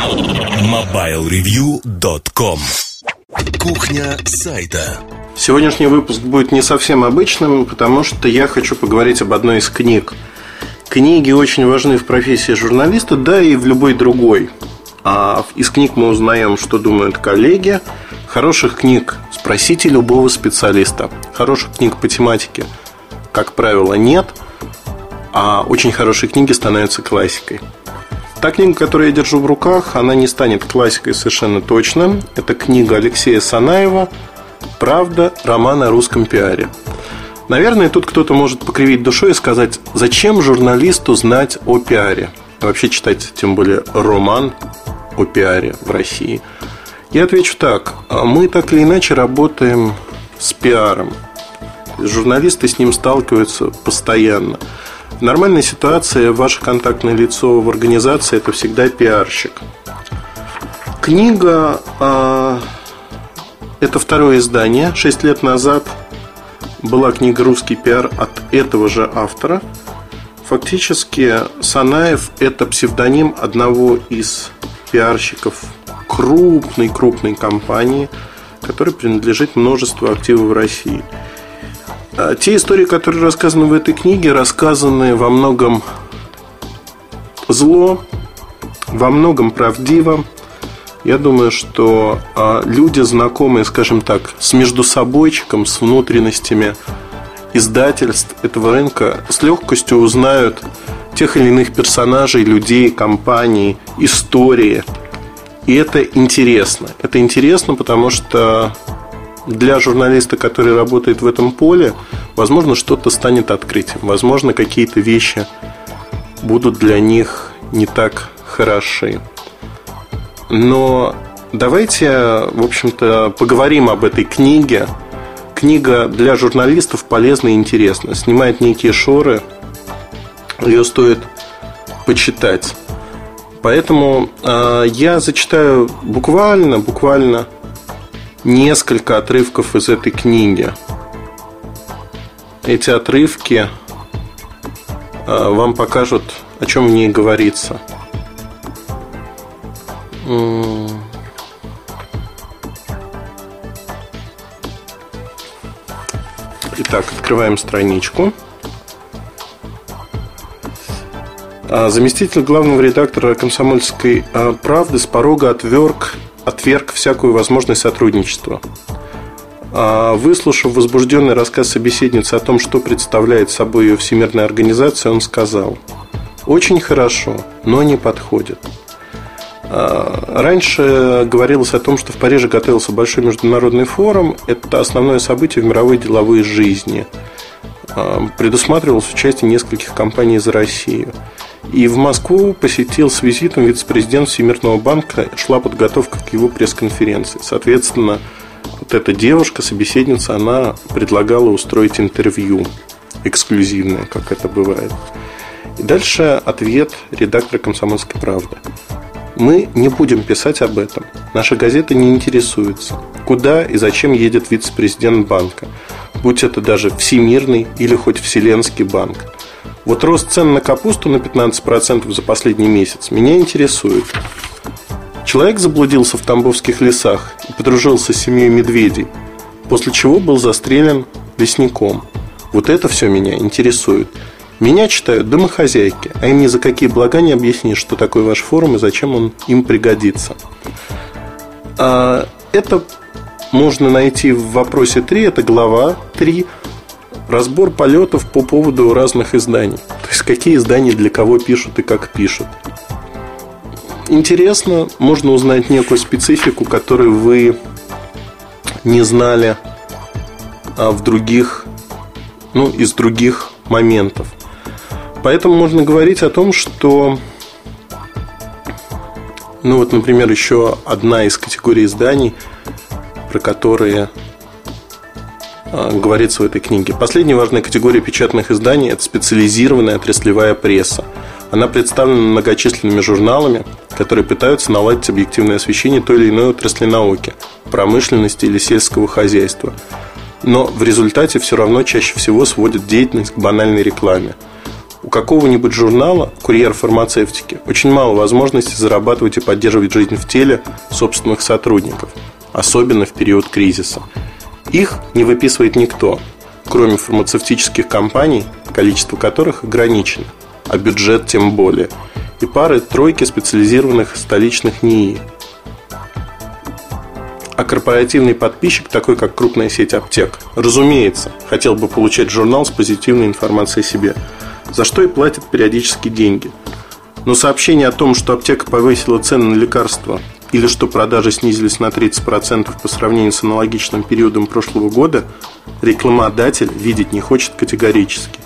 MobileReview.com Кухня сайта Сегодняшний выпуск будет не совсем обычным, потому что я хочу поговорить об одной из книг. Книги очень важны в профессии журналиста, да и в любой другой. А из книг мы узнаем, что думают коллеги. Хороших книг спросите любого специалиста. Хороших книг по тематике, как правило, нет. А очень хорошие книги становятся классикой. Та книга, которую я держу в руках, она не станет классикой совершенно точно. Это книга Алексея Санаева «Правда. Роман о русском пиаре». Наверное, тут кто-то может покривить душой и сказать, зачем журналисту знать о пиаре? Вообще читать, тем более, роман о пиаре в России. Я отвечу так. Мы так или иначе работаем с пиаром. Журналисты с ним сталкиваются постоянно. В нормальной ситуации ваше контактное лицо в организации это всегда пиарщик. Книга а, это второе издание. Шесть лет назад была книга «Русский пиар» от этого же автора. Фактически Санаев – это псевдоним одного из пиарщиков крупной-крупной компании, которой принадлежит множество активов в России. А те истории, которые рассказаны в этой книге, рассказаны во многом зло, во многом правдиво. Я думаю, что а, люди, знакомые, скажем так, с междусобойчиком, с внутренностями издательств этого рынка, с легкостью узнают тех или иных персонажей, людей, компаний, истории. И это интересно. Это интересно, потому что для журналиста, который работает в этом поле, возможно, что-то станет открытием. Возможно, какие-то вещи будут для них не так хороши. Но давайте, в общем-то, поговорим об этой книге. Книга для журналистов полезна и интересна. Снимает некие шоры. Ее стоит почитать. Поэтому э, я зачитаю буквально, буквально несколько отрывков из этой книги. Эти отрывки э, вам покажут, о чем в ней говорится. Итак, открываем страничку. А, заместитель главного редактора «Комсомольской а, правды» с порога отверг, отверг всякую возможность сотрудничества. А, выслушав возбужденный рассказ собеседницы о том, что представляет собой ее всемирная организация, он сказал «Очень хорошо, но не подходит». А, раньше говорилось о том, что в Париже готовился большой международный форум. Это основное событие в мировой деловой жизни. А, предусматривалось участие нескольких компаний из России. И в Москву посетил с визитом вице-президент Всемирного банка. Шла подготовка к его пресс-конференции. Соответственно, вот эта девушка, собеседница, она предлагала устроить интервью эксклюзивное, как это бывает. И дальше ответ редактора «Комсомольской правды». Мы не будем писать об этом. Наша газета не интересуется, куда и зачем едет вице-президент банка, будь это даже Всемирный или хоть Вселенский банк. Вот рост цен на капусту на 15% за последний месяц меня интересует. Человек заблудился в Тамбовских лесах и подружился с семьей медведей, после чего был застрелен лесником. Вот это все меня интересует. Меня читают домохозяйки, а им ни за какие блага не объяснишь, что такое ваш форум и зачем он им пригодится. А, это можно найти в вопросе 3, это глава 3, разбор полетов по поводу разных изданий. То есть, какие издания для кого пишут и как пишут. Интересно, можно узнать некую специфику, которую вы не знали а в других, ну, из других моментов. Поэтому можно говорить о том, что ну вот, например, еще одна из категорий изданий, про которые говорится в этой книге. Последняя важная категория печатных изданий – это специализированная отраслевая пресса. Она представлена многочисленными журналами, которые пытаются наладить объективное освещение той или иной отрасли науки, промышленности или сельского хозяйства. Но в результате все равно чаще всего сводят деятельность к банальной рекламе – у какого-нибудь журнала «Курьер фармацевтики» очень мало возможностей зарабатывать и поддерживать жизнь в теле собственных сотрудников, особенно в период кризиса. Их не выписывает никто, кроме фармацевтических компаний, количество которых ограничено, а бюджет тем более, и пары-тройки специализированных столичных НИИ. А корпоративный подписчик, такой как крупная сеть аптек, разумеется, хотел бы получать журнал с позитивной информацией о себе, за что и платит периодически деньги. Но сообщение о том, что аптека повысила цены на лекарства или что продажи снизились на 30% по сравнению с аналогичным периодом прошлого года, рекламодатель видеть не хочет категорически.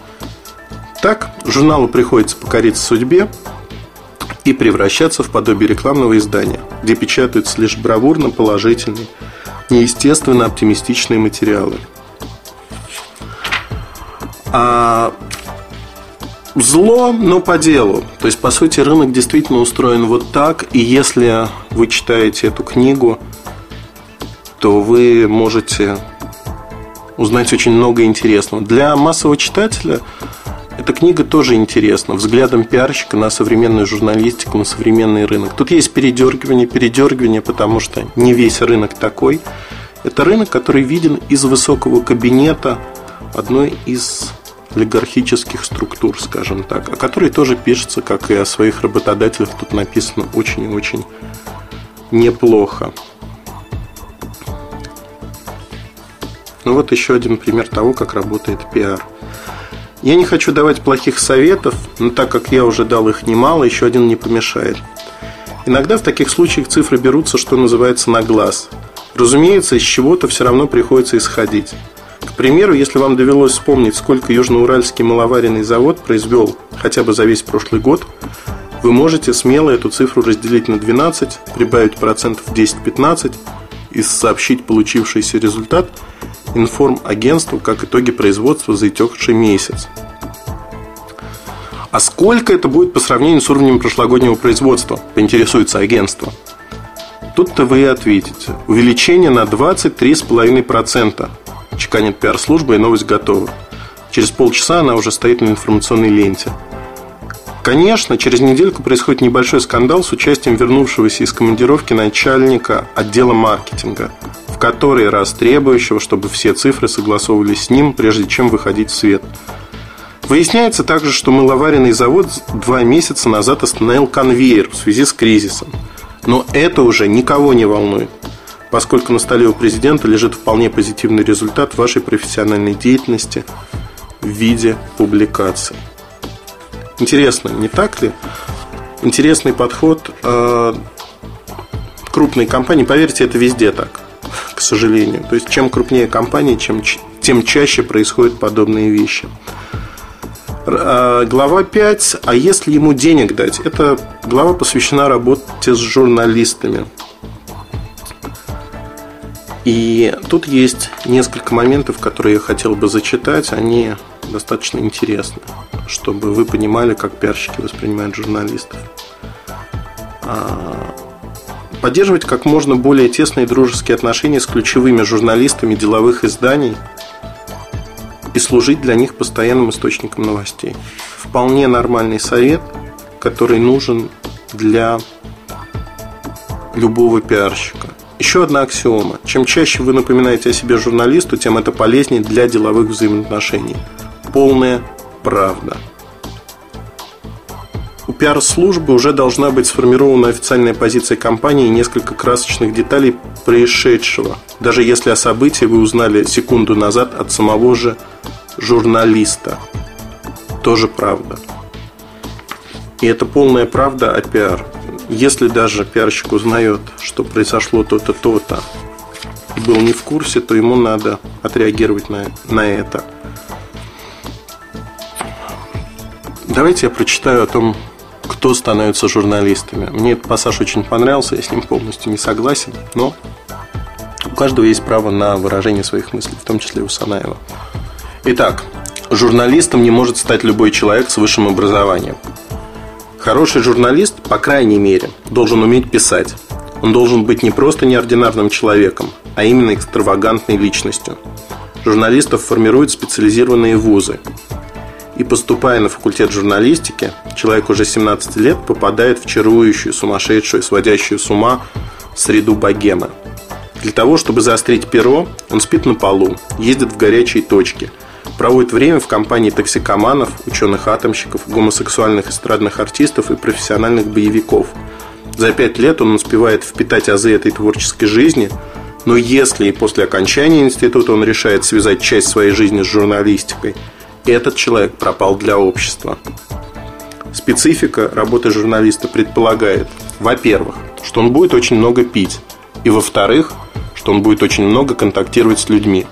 Так, журналу приходится покориться судьбе и превращаться в подобие рекламного издания, где печатаются лишь бравурно положительные, неестественно оптимистичные материалы. А зло, но по делу. То есть, по сути, рынок действительно устроен вот так. И если вы читаете эту книгу, то вы можете узнать очень много интересного. Для массового читателя эта книга тоже интересна. Взглядом пиарщика на современную журналистику, на современный рынок. Тут есть передергивание, передергивание, потому что не весь рынок такой. Это рынок, который виден из высокого кабинета одной из олигархических структур, скажем так, о которой тоже пишется, как и о своих работодателях, тут написано очень и очень неплохо. Ну вот еще один пример того, как работает пиар. Я не хочу давать плохих советов, но так как я уже дал их немало, еще один не помешает. Иногда в таких случаях цифры берутся, что называется, на глаз. Разумеется, из чего-то все равно приходится исходить. К примеру, если вам довелось вспомнить, сколько Южноуральский маловаренный завод произвел хотя бы за весь прошлый год, вы можете смело эту цифру разделить на 12, прибавить процентов 10-15 и сообщить получившийся результат информагентству как итоги производства за истекший месяц. А сколько это будет по сравнению с уровнем прошлогоднего производства, поинтересуется агентство. Тут-то вы и ответите. Увеличение на 23,5%. Чеканит пиар-служба и новость готова. Через полчаса она уже стоит на информационной ленте. Конечно, через недельку происходит небольшой скандал с участием вернувшегося из командировки начальника отдела маркетинга, в который раз требующего, чтобы все цифры согласовывались с ним, прежде чем выходить в свет. Выясняется также, что мыловаренный завод два месяца назад остановил конвейер в связи с кризисом. Но это уже никого не волнует поскольку на столе у президента лежит вполне позитивный результат вашей профессиональной деятельности в виде публикаций. Интересно, не так ли? Интересный подход э, крупной компании. Поверьте, это везде так, к сожалению. То есть, чем крупнее компания, чем, тем чаще происходят подобные вещи. Э, глава 5. А если ему денег дать? Эта глава посвящена работе с журналистами. И тут есть несколько моментов, которые я хотел бы зачитать. Они достаточно интересны, чтобы вы понимали, как пиарщики воспринимают журналистов. А, поддерживать как можно более тесные дружеские отношения с ключевыми журналистами деловых изданий и служить для них постоянным источником новостей. Вполне нормальный совет, который нужен для любого пиарщика. Еще одна аксиома. Чем чаще вы напоминаете о себе журналисту, тем это полезнее для деловых взаимоотношений. Полная правда. У пиар-службы уже должна быть сформирована официальная позиция компании и несколько красочных деталей происшедшего, даже если о событии вы узнали секунду назад от самого же журналиста. Тоже правда. И это полная правда о пиар если даже пиарщик узнает, что произошло то-то, то-то, и был не в курсе, то ему надо отреагировать на, на это. Давайте я прочитаю о том, кто становится журналистами. Мне этот пассаж очень понравился, я с ним полностью не согласен, но у каждого есть право на выражение своих мыслей, в том числе у Санаева. Итак, журналистом не может стать любой человек с высшим образованием. Хороший журналист, по крайней мере, должен уметь писать. Он должен быть не просто неординарным человеком, а именно экстравагантной личностью. Журналистов формируют специализированные вузы. И поступая на факультет журналистики, человек уже 17 лет попадает в чарующую, сумасшедшую, сводящую с ума среду богемы. Для того, чтобы заострить перо, он спит на полу, ездит в горячие точки, проводит время в компании токсикоманов, ученых-атомщиков, гомосексуальных эстрадных артистов и профессиональных боевиков. За пять лет он успевает впитать азы этой творческой жизни, но если и после окончания института он решает связать часть своей жизни с журналистикой – этот человек пропал для общества. Специфика работы журналиста предполагает, во-первых, что он будет очень много пить, и во-вторых, что он будет очень много контактировать с людьми.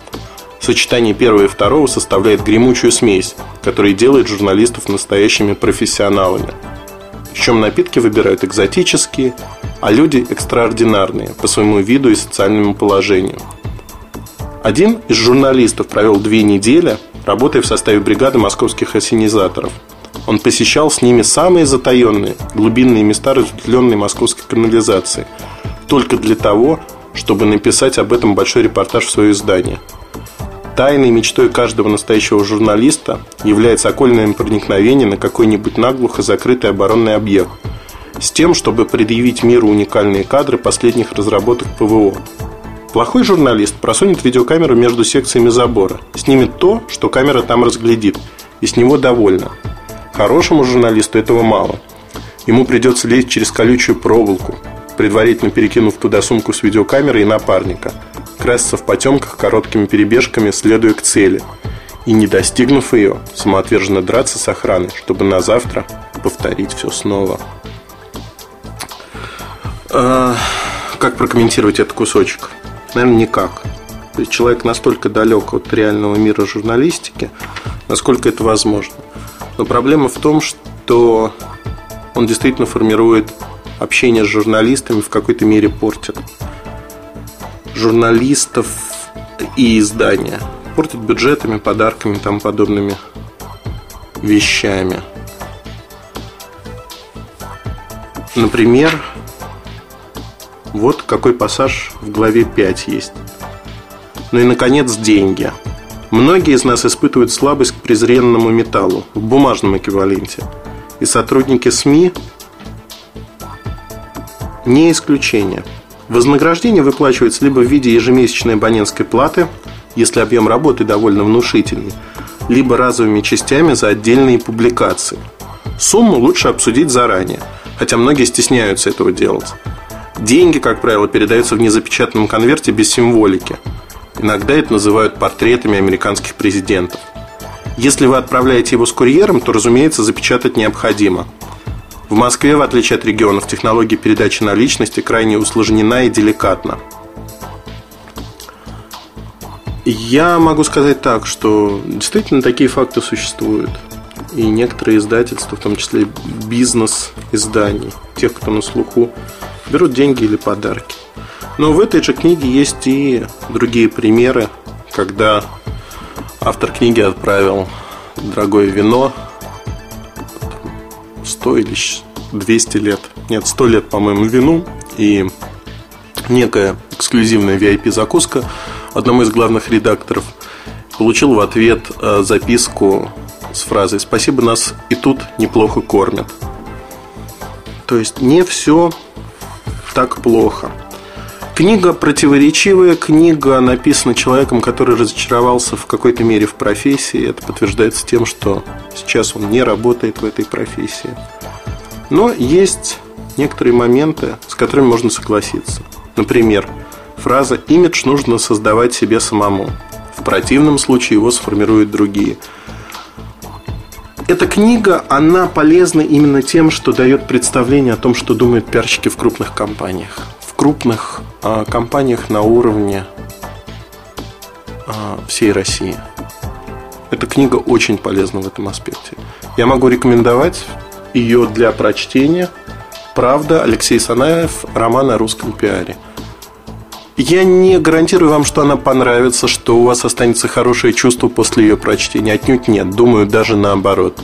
Сочетание первого и второго составляет гремучую смесь, которая делает журналистов настоящими профессионалами. Причем напитки выбирают экзотические, а люди экстраординарные по своему виду и социальному положению. Один из журналистов провел две недели – работая в составе бригады московских осенизаторов. Он посещал с ними самые затаенные, глубинные места разветвленной московской канализации, только для того, чтобы написать об этом большой репортаж в свое издание. Тайной мечтой каждого настоящего журналиста является окольное проникновение на какой-нибудь наглухо закрытый оборонный объект с тем, чтобы предъявить миру уникальные кадры последних разработок ПВО. Плохой журналист просунет видеокамеру между секциями забора, снимет то, что камера там разглядит, и с него довольна. Хорошему журналисту этого мало. Ему придется лезть через колючую проволоку, предварительно перекинув туда сумку с видеокамерой и напарника, красться в потемках короткими перебежками, следуя к цели, и, не достигнув ее, самоотверженно драться с охраной, чтобы на завтра повторить все снова. А, как прокомментировать этот кусочек? Наверное, никак. То есть человек настолько далек от реального мира журналистики, насколько это возможно. Но проблема в том, что он действительно формирует общение с журналистами, в какой-то мере портит журналистов и издания. Портит бюджетами, подарками и тому подобными вещами. Например, вот какой пассаж в главе 5 есть. Ну и, наконец, деньги. Многие из нас испытывают слабость к презренному металлу в бумажном эквиваленте. И сотрудники СМИ не исключение. Вознаграждение выплачивается либо в виде ежемесячной абонентской платы, если объем работы довольно внушительный, либо разовыми частями за отдельные публикации. Сумму лучше обсудить заранее, хотя многие стесняются этого делать. Деньги, как правило, передаются в незапечатанном конверте без символики. Иногда это называют портретами американских президентов. Если вы отправляете его с курьером, то, разумеется, запечатать необходимо. В Москве, в отличие от регионов, технология передачи наличности крайне усложнена и деликатна. Я могу сказать так, что действительно такие факты существуют. И некоторые издательства, в том числе бизнес-изданий, тех, кто на слуху, берут деньги или подарки. Но в этой же книге есть и другие примеры, когда автор книги отправил дорогое вино 100 или 200 лет, нет, 100 лет, по-моему, вину и некая эксклюзивная VIP-закуска одному из главных редакторов получил в ответ э, записку с фразой «Спасибо, нас и тут неплохо кормят». То есть не все так плохо. Книга противоречивая, книга написана человеком, который разочаровался в какой-то мере в профессии. Это подтверждается тем, что сейчас он не работает в этой профессии. Но есть некоторые моменты, с которыми можно согласиться. Например, фраза «имидж нужно создавать себе самому». В противном случае его сформируют другие – эта книга, она полезна именно тем, что дает представление о том, что думают пиарщики в крупных компаниях. В крупных э, компаниях на уровне э, всей России. Эта книга очень полезна в этом аспекте. Я могу рекомендовать ее для прочтения. Правда, Алексей Санаев, роман о русском пиаре – я не гарантирую вам, что она понравится, что у вас останется хорошее чувство после ее прочтения. Отнюдь нет. Думаю, даже наоборот.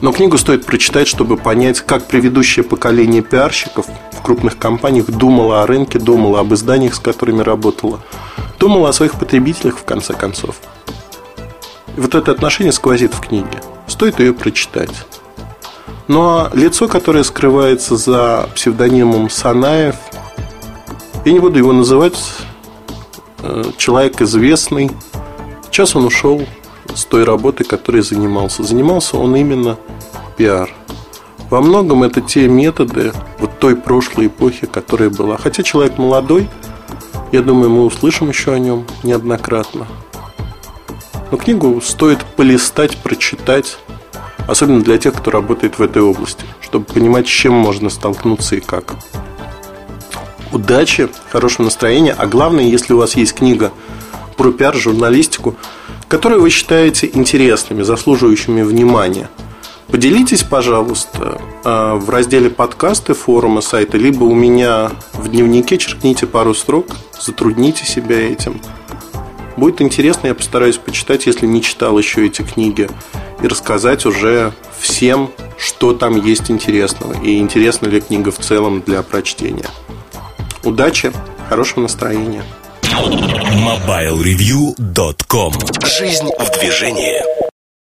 Но книгу стоит прочитать, чтобы понять, как предыдущее поколение пиарщиков крупных компаниях думало о рынке, думало об изданиях, с которыми работало, думало о своих потребителях, в конце концов. И вот это отношение сквозит в книге. Стоит ее прочитать. Ну а лицо, которое скрывается за псевдонимом Санаев, я не буду его называть, э, человек известный. Сейчас он ушел с той работы, которой занимался. Занимался он именно пиар. Во многом это те методы вот той прошлой эпохи, которая была. Хотя человек молодой, я думаю, мы услышим еще о нем неоднократно. Но книгу стоит полистать, прочитать, особенно для тех, кто работает в этой области, чтобы понимать, с чем можно столкнуться и как. Удачи, хорошего настроения, а главное, если у вас есть книга про пиар, журналистику, которую вы считаете интересными, заслуживающими внимания, поделитесь, пожалуйста, а, в разделе подкасты форума сайта, либо у меня в дневнике черкните пару строк, затрудните себя этим – Будет интересно, я постараюсь почитать, если не читал еще эти книги, и рассказать уже всем, что там есть интересного, и интересна ли книга в целом для прочтения. Удачи, хорошего настроения. MobileReview.com Жизнь в движении